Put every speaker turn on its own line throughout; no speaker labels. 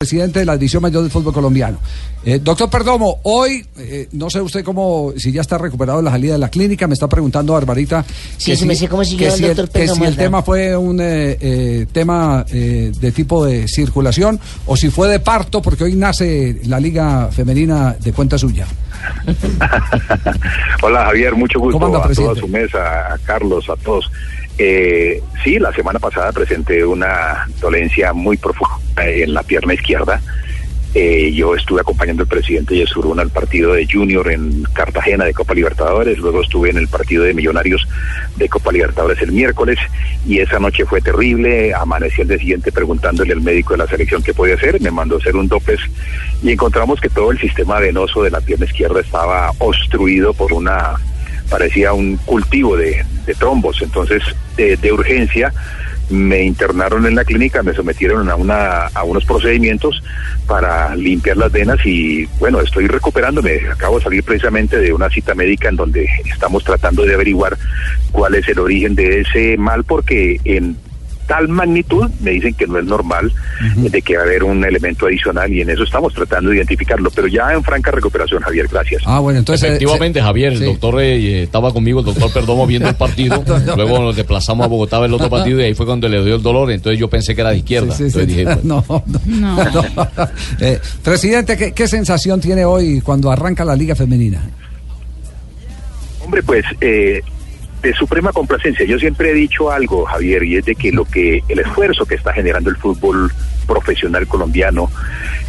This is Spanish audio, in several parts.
presidente de la División Mayor del Fútbol Colombiano. Eh, doctor Perdomo, hoy, eh, no sé usted cómo, si ya está recuperado de la salida de la clínica, me está preguntando Barbarita.
Sí, sí, me sé cómo siguió
que
el
si
doctor
que si
Perdomo,
el tema fue un eh, eh, tema eh, de tipo de circulación o si fue de parto, porque hoy nace la Liga Femenina de cuenta suya.
Hola Javier, mucho gusto
¿Cómo anda,
a toda su mesa, a Carlos, a todos. Eh, sí, la semana pasada presenté una dolencia muy profunda en la pierna izquierda. Eh, yo estuve acompañando al presidente Yesurún al partido de Junior en Cartagena de Copa Libertadores, luego estuve en el partido de Millonarios de Copa Libertadores el miércoles y esa noche fue terrible, amanecí el día siguiente preguntándole al médico de la selección qué podía hacer, me mandó hacer un Doppler y encontramos que todo el sistema venoso de la pierna izquierda estaba obstruido por una parecía un cultivo de, trombos. Entonces, de, de urgencia, me internaron en la clínica, me sometieron a, una, a unos procedimientos para limpiar las venas y bueno, estoy recuperándome. Acabo de salir precisamente de una cita médica en donde estamos tratando de averiguar cuál es el origen de ese mal porque en tal magnitud me dicen que no es normal, eh, de que va a haber un elemento adicional y en eso estamos tratando de identificarlo, pero ya en franca recuperación, Javier, gracias.
Ah, bueno, entonces... eh,
Efectivamente, Javier, el doctor eh, estaba conmigo, el doctor Perdomo viendo el partido, luego nos desplazamos a Bogotá a ver el otro partido y ahí fue cuando le dio el dolor, entonces yo pensé que era de izquierda.
Sí, sí, sí.
Entonces dije, bueno,
no, no, no. Eh, presidente, ¿qué, qué sensación tiene hoy cuando arranca la Liga Femenina?
Hombre, pues eh, de suprema complacencia. Yo siempre he dicho algo, Javier, y es de que lo que el esfuerzo que está generando el fútbol profesional colombiano,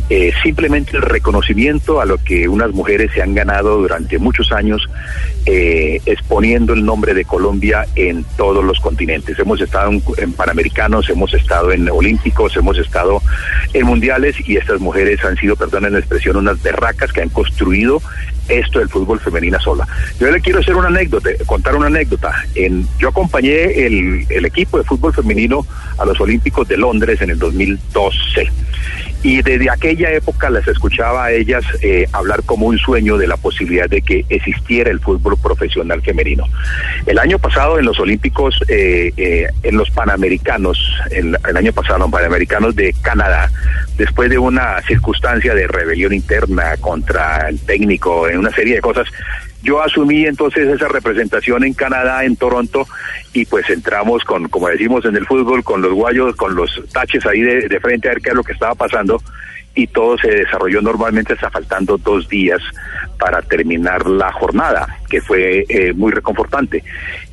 eh, simplemente el reconocimiento a lo que unas mujeres se han ganado durante muchos años, eh, exponiendo el nombre de Colombia en todos los continentes. Hemos estado en, Panamericanos, hemos estado en Olímpicos, hemos estado en Mundiales y estas mujeres han sido, perdonen la expresión, unas berracas que han construido esto del fútbol femenina sola. Yo le quiero hacer una anécdota, contar una anécdota. Yo acompañé el, equipo de fútbol femenino a los Olímpicos de Londres en el 2012. Y desde aquella época las escuchaba a ellas eh, hablar como un sueño de la posibilidad de que existiera el fútbol profesional femenino. El año pasado en los Olímpicos, eh, eh, en los Panamericanos, el, año pasado en Panamericanos de Canadá, después de una circunstancia de rebelión interna contra el técnico, en una serie de cosas, yo asumí entonces esa representación en Canadá, en Toronto, y pues entramos con, como decimos en el fútbol, con los guayos, con los taches ahí de, frente a ver qué es lo que estaba pasando, y todo se desarrolló normalmente hasta faltando dos días para terminar la jornada, que fue eh, muy reconfortante.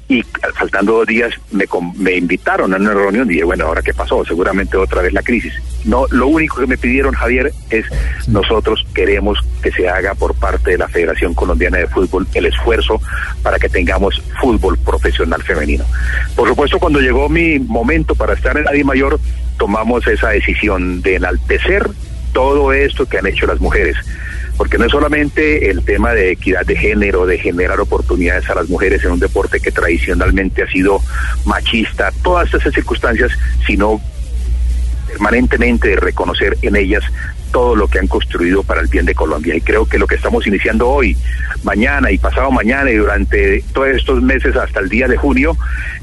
Y faltando dos días me, me invitaron a una reunión y dije, bueno, ¿ahora qué pasó? Seguramente otra vez la crisis. No, lo único que me pidieron, Javier, es nosotros queremos que se haga por parte de la Federación Colombiana de Fútbol el esfuerzo para que tengamos fútbol profesional femenino. Por supuesto, cuando llegó mi momento para estar en la Di Mayor, tomamos esa decisión de enaltecer todo esto que han hecho las mujeres porque no es solamente el tema de equidad de género, de generar oportunidades a las mujeres en un deporte que tradicionalmente ha sido machista, todas esas circunstancias, sino permanentemente de reconocer en ellas todo lo que han construido para el bien de Colombia. Y creo que lo que estamos iniciando hoy, mañana y pasado mañana y durante todos estos meses hasta el día de junio,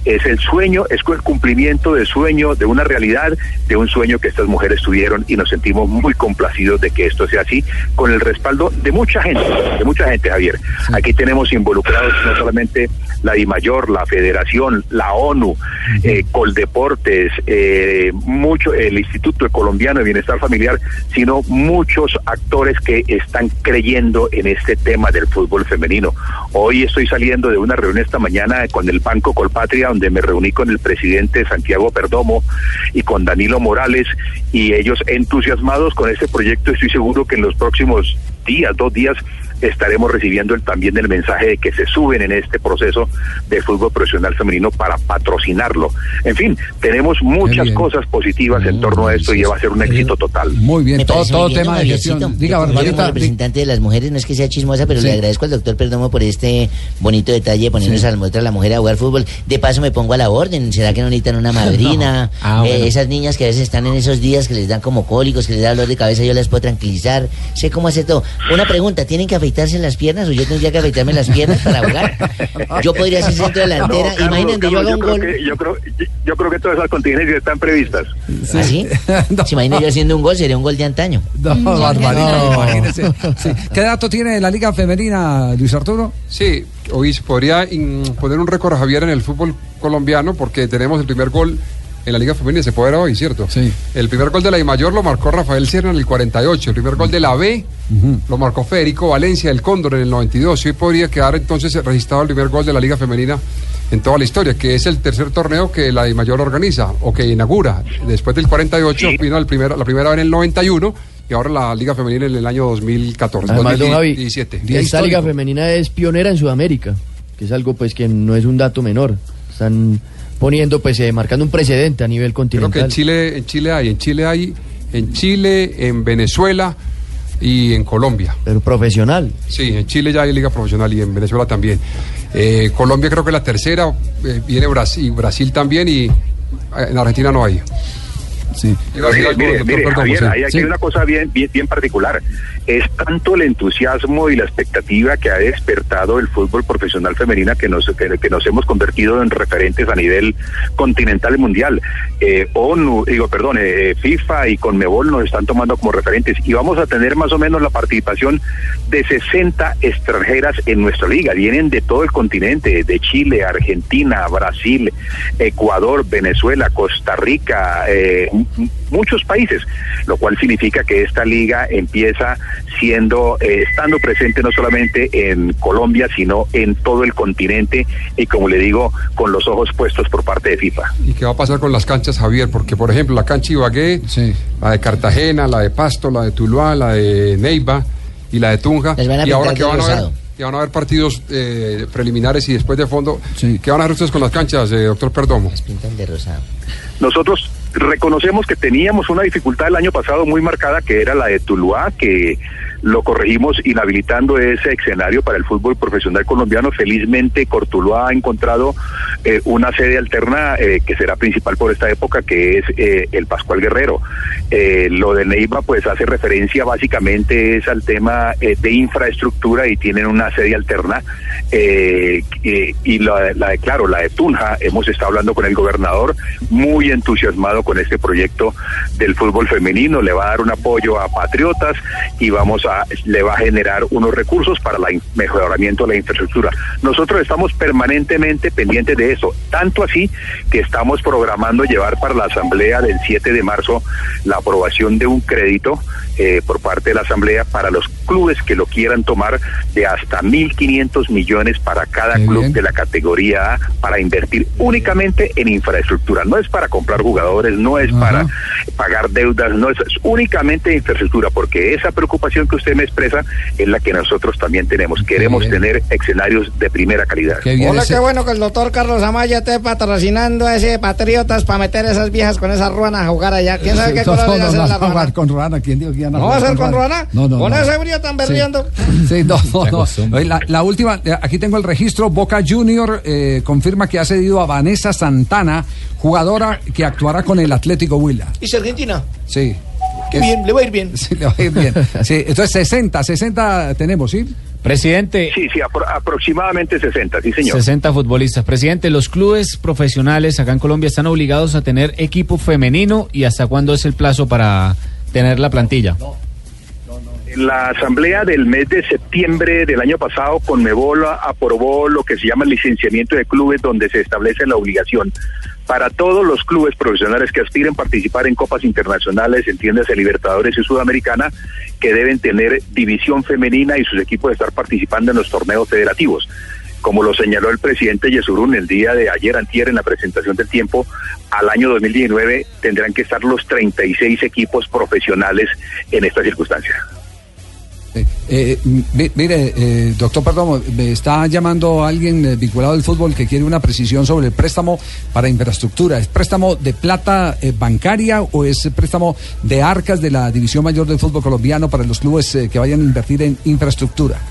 es el sueño, es el cumplimiento del sueño, de una realidad, de un sueño que estas mujeres tuvieron y nos sentimos muy complacidos de que esto sea así, con el respaldo de mucha gente, de mucha gente, Javier. Aquí tenemos involucrados no solamente la DIMAYOR, la Federación, la ONU, eh, Coldeportes, eh, mucho, el Instituto Colombiano de Bienestar Familiar, sino muchos actores que están creyendo en este tema del fútbol femenino. Hoy estoy saliendo de una reunión esta mañana con el Banco Colpatria, donde me reuní con el presidente Santiago Perdomo y con Danilo Morales, y ellos entusiasmados con este proyecto, estoy seguro que en los próximos días, dos días, estaremos recibiendo el, también el mensaje de que se suben en este proceso de fútbol profesional femenino para patrocinarlo. En fin, tenemos muchas cosas positivas en torno a esto y va a ser un éxito total.
Muy bien, todo, todo
bien,
tema de gestión. Diga,
como
Barbarita. di-
representante de las mujeres, no es que sea chismosa, pero
Sí.
le agradezco al doctor Perdomo por este bonito detalle de ponernos
Sí.
a la muestra a la mujer a jugar fútbol. De paso me pongo a la orden. ¿Será que no necesitan una madrina?
Ah,
Eh, esas niñas que a veces están en esos días que les dan como cólicos, que les da dolor de cabeza, yo las puedo tranquilizar. Sé cómo hacer todo. Una pregunta, ¿tienen que afeitarse las piernas o yo tendría que afeitarme las piernas para jugar. Yo podría ser centro delantera.
No, Carlos,
Imagínate, yo hago un gol.
que- yo, creo, yo creo que todas esas contingencias están previstas.
¿Así?
No.
¿Se imagina yo haciendo un gol? Sería un gol de antaño.
No, barbarita,
No.
imagínese. Sí. ¿Qué dato tiene la Liga Femenina, Luis Arturo?
Sí, hoy se podría in- poner un récord a Javier en el fútbol colombiano porque tenemos el primer gol en la Liga Femenina, se puede ver hoy, ¿cierto?
Sí.
El primer gol de la I Mayor lo marcó Rafael Sierra en el 48, el primer gol de la B lo marcó Federico Valencia, el Cóndor, en el 92. Y hoy podría quedar entonces registrado el primer gol de la Liga Femenina en toda la historia, que es el tercer torneo que la I Mayor organiza o que inaugura. Después del 48
Sí.
vino el primer- la primera vez en el 91 y ahora la Liga Femenina en el año 2014,
Además, don Javi,
2017.
Esta liga femenina es pionera en Sudamérica, que es algo pues que no es un dato menor. Están poniendo pues eh, marcando un precedente a nivel
Creo que
continental.
en Chile, en Chile hay, en Chile hay, en Chile, en Venezuela y en Colombia.
Pero profesional.
Sí, en Chile ya hay liga profesional y en Venezuela también. Eh, Colombia creo que es la tercera, eh, viene Brasil, Brasil también y eh, en Argentina no hay.
Sí.
Mire, mire, Javier, hay aquí
Sí.
una cosa bien, bien, bien particular. Es tanto el entusiasmo y la expectativa que ha despertado el fútbol profesional femenina que nos, que, que nos hemos convertido en referentes a nivel continental y mundial. Eh, ONU, digo, perdón, eh, FIFA y Conmebol nos están tomando como referentes y vamos a tener más o menos la participación de 60 extranjeras en nuestra liga. Vienen de todo el continente, de Chile, Argentina, Brasil, Ecuador, Venezuela, Costa Rica, eh, muchos países, lo cual significa que esta liga empieza siendo, eh, estando presente no solamente en Colombia, sino en todo el continente y como le digo, con los ojos puestos por parte de FIFA.
¿Y qué va a pasar con las canchas, Javier? Porque, por ejemplo, la cancha Ibagué,
Sí.
la de Cartagena, la de Pasto, la de Tuluá, la de Neiva y la de Tunja. Y ahora que van a haber,
rosado.
que van a haber partidos eh, preliminares y después de fondo.
Sí.
¿Qué van a hacer ustedes con las canchas, eh, doctor Perdomo?
Las pintan de rosado.
Nosotros reconocemos que teníamos una dificultad el año pasado muy marcada, que era la de Tuluá, que lo corregimos inhabilitando ese escenario para el fútbol profesional colombiano. Felizmente, Cortuluá ha encontrado eh, una sede alterna eh, que será principal por esta época, que es eh, el Pascual Guerrero. Eh, lo de Neiva, pues hace referencia básicamente es al tema de infraestructura y tienen una sede alterna. Y la de, claro, la de Tunja, hemos estado hablando con el gobernador, muy entusiasmado con este proyecto del fútbol femenino, le va a dar un apoyo a patriotas y vamos a, le va a generar unos recursos para el mejoramiento de la infraestructura. Nosotros estamos permanentemente pendientes de eso, tanto así que estamos programando llevar para la asamblea del 7 de marzo la aprobación de un crédito eh, por parte de la asamblea para los clubes que lo quieran tomar de hasta 1.500 millones para cada club
bien.
de la categoría A para invertir únicamente en infraestructura. No es para comprar jugadores, no es
Ajá.
para pagar deudas, no es, es únicamente infraestructura, porque esa preocupación que usted me expresa es la que nosotros también tenemos. Queremos
bien.
tener escenarios de primera calidad.
Qué
Hola,
ese-
qué bueno que el doctor Carlos Amaya esté patrocinando a ese Patriotas para meter esas viejas con esa ruana a jugar allá. ¿Quién sabe qué color
no,
va a
no,
hacer
no,
la ruana?
con Ruana. ¿Quién dijo que iban a
¿No va a ser con ruana?
No, no,
¿Con
no.
ese brillo tan berriendo?
Sí, no, no, no. La, la última, eh, aquí tengo el registro. Boca Junior eh, confirma que ha cedido a Vanessa Santana, jugadora que actuará con el Atlético Huila.
¿Y si Argentina?
Sí.
Qué bien, le va a ir bien.
Sí, le va a ir bien. Sí, entonces 60, 60 tenemos, ¿sí?
Presidente,
Sí, sí, apro- aproximadamente 60, sí señor.
60 futbolistas. Presidente, los clubes profesionales acá en Colombia están obligados a tener equipo femenino y hasta cuándo es el plazo para tener la plantilla.
La asamblea del mes de septiembre del año pasado, Conmebol aprobó lo que se llama el licenciamiento de clubes, donde se establece la obligación para todos los clubes profesionales que aspiren a participar en copas internacionales, entiéndase Libertadores y Sudamericana, que deben tener división femenina y sus equipos estar participando en los torneos federativos. Como lo señaló el presidente Yesurún el día de ayer, antier, en la presentación del tiempo, al año 2019 tendrán que estar los 36 equipos profesionales en esta circunstancia.
Eh, mi- mire, eh, doctor Perdomo, me está llamando alguien eh, vinculado al fútbol que quiere una precisión sobre el préstamo para infraestructura. ¿Es préstamo de plata bancaria o es préstamo de arcas de la División Mayor del Fútbol Colombiano para los clubes que vayan a invertir en infraestructura?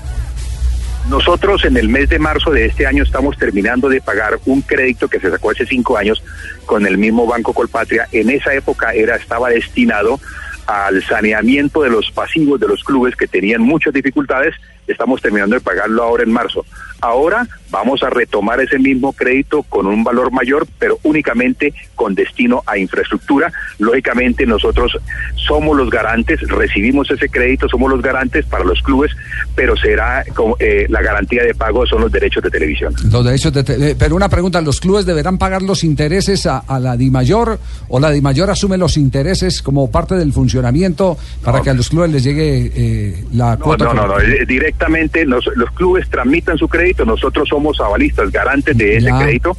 Nosotros en el mes de marzo de este año estamos terminando de pagar un crédito que se sacó hace cinco años con el mismo Banco Colpatria. En esa época era estaba destinado al saneamiento de los pasivos de los clubes que tenían muchas dificultades, estamos terminando de pagarlo ahora en marzo. Ahora vamos a retomar ese mismo crédito con un valor mayor, pero únicamente con destino a infraestructura. Lógicamente nosotros somos los garantes, recibimos ese crédito, somos los garantes para los clubes, pero será como, eh, la garantía de pago son los derechos de televisión.
Los derechos de te- eh, pero una pregunta, ¿los clubes deberán pagar los intereses a, a la DIMAYOR o la DIMAYOR asume los intereses como parte del funcionamiento para que a los clubes les llegue eh, la
No,
cuota?
no, no, no, eh, directamente nos- los clubes tramitan su crédito, nosotros somos avalistas, garantes de ese
Ya.
crédito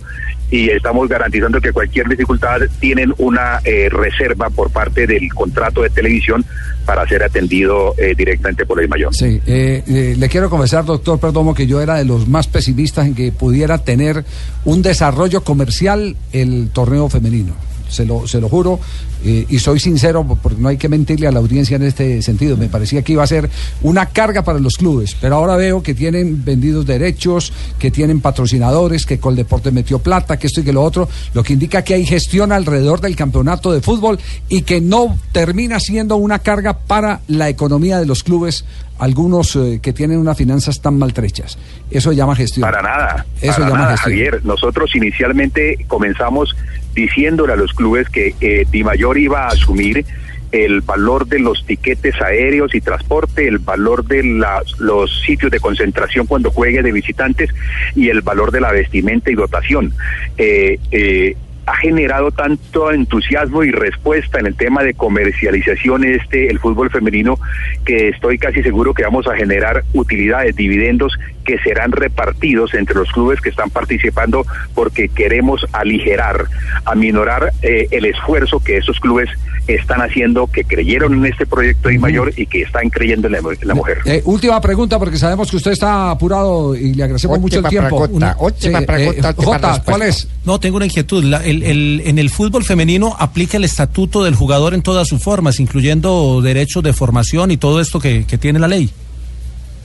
y estamos garantizando que cualquier dificultad tienen una eh, reserva por parte del contrato de televisión para ser atendido eh, directamente por el mayor.
Sí, eh, eh, le quiero confesar, doctor Perdomo, que yo era de los más pesimistas en que pudiera tener un desarrollo comercial el torneo femenino. Se lo, se lo juro, eh, y soy sincero, porque no hay que mentirle a la audiencia en este sentido. Me parecía que iba a ser una carga para los clubes, pero ahora veo que tienen vendidos derechos, que tienen patrocinadores, que Coldeporte metió plata, que esto y que lo otro, lo que indica que hay gestión alrededor del campeonato de fútbol y que no termina siendo una carga para la economía de los clubes, algunos eh, que tienen unas finanzas tan maltrechas. Eso llama gestión.
Para nada,
Eso
para
llama
nada,
gestión.
Javier. Nosotros inicialmente comenzamos diciéndole a los clubes que eh, Di Mayor iba a asumir el valor de los tiquetes aéreos y transporte, el valor de la- los sitios de concentración cuando juegue de visitantes y el valor de la vestimenta y dotación. Eh, eh, ha generado tanto entusiasmo y respuesta en el tema de comercialización este el fútbol femenino que estoy casi seguro que vamos a generar utilidades, dividendos que serán repartidos entre los clubes que están participando porque queremos aligerar, aminorar eh, el esfuerzo que esos clubes están haciendo, que creyeron en este proyecto de mayor y que están creyendo en la, en la mujer.
Eh, última pregunta, porque sabemos que usted está apurado y le agradecemos mucho el tiempo.
última pregunta, última
Jota. ¿cuál es?
No, tengo una inquietud. La- el- el- en el fútbol femenino aplica el estatuto del jugador en todas sus formas, incluyendo derechos de formación y todo esto que, que tiene la ley.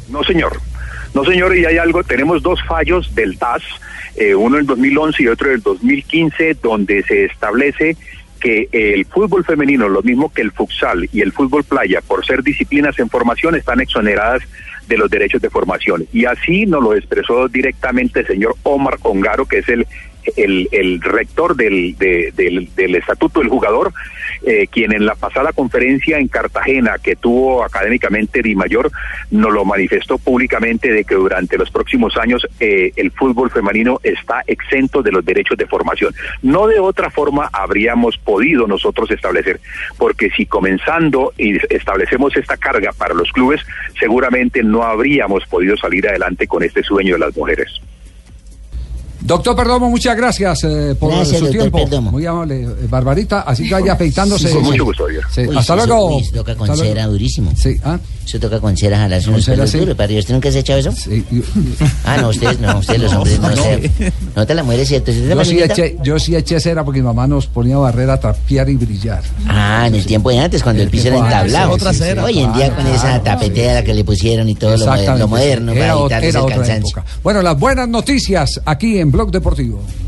No, señor. No, señor, y hay algo, tenemos dos fallos del TAS, eh, uno en 2011 y otro en 2015, donde se establece que el fútbol femenino, lo mismo que el futsal y el fútbol playa, por ser disciplinas en formación, están exoneradas de los derechos de formación. Y así nos lo expresó directamente el señor Omar Ongaro, que es el, el, el rector del, de- del, del Estatuto del Jugador, eh, quien en la pasada conferencia en Cartagena que tuvo académicamente Di Mayor, nos lo manifestó públicamente de que durante los próximos años eh, el fútbol femenino está exento de los derechos de formación. No de otra forma habríamos podido nosotros establecer, porque si comenzando y establecemos esta carga para los clubes, seguramente no habríamos podido salir adelante con este sueño de las mujeres.
Doctor Perdomo, muchas gracias eh, por
Gracias,
su
doctor
tiempo.
Perdomo.
Muy amable, eh, Barbarita. Así que vaya afeitándose.
Con mucho gusto.
Sí,
Uy,
Hasta luego.
eso toca con
Hasta luego.
cera durísimo.
Sí, ah,
Eso toca con cera jalarse unos
cera,
pelos
sí.
duros, padre. ¿Usted nunca se ha echado eso?
sí, yo,
Ah, no, ustedes no, ustedes los hombres no, sé. No te la mueres, ¿cierto? ¿Sí
yo
la
sí eché, yo sí eché cera porque mi mamá nos ponía barrera a trapear y brillar.
Ah, en el tiempo de antes, cuando el piso era entablado.
otra cera.
Hoy en día con
Claro,
esa tapetera que le pusieron y todo lo, moderno
sí.
para
Era,
el
otra
cansancio.
época. Bueno, las buenas noticias aquí Blog Deportivo.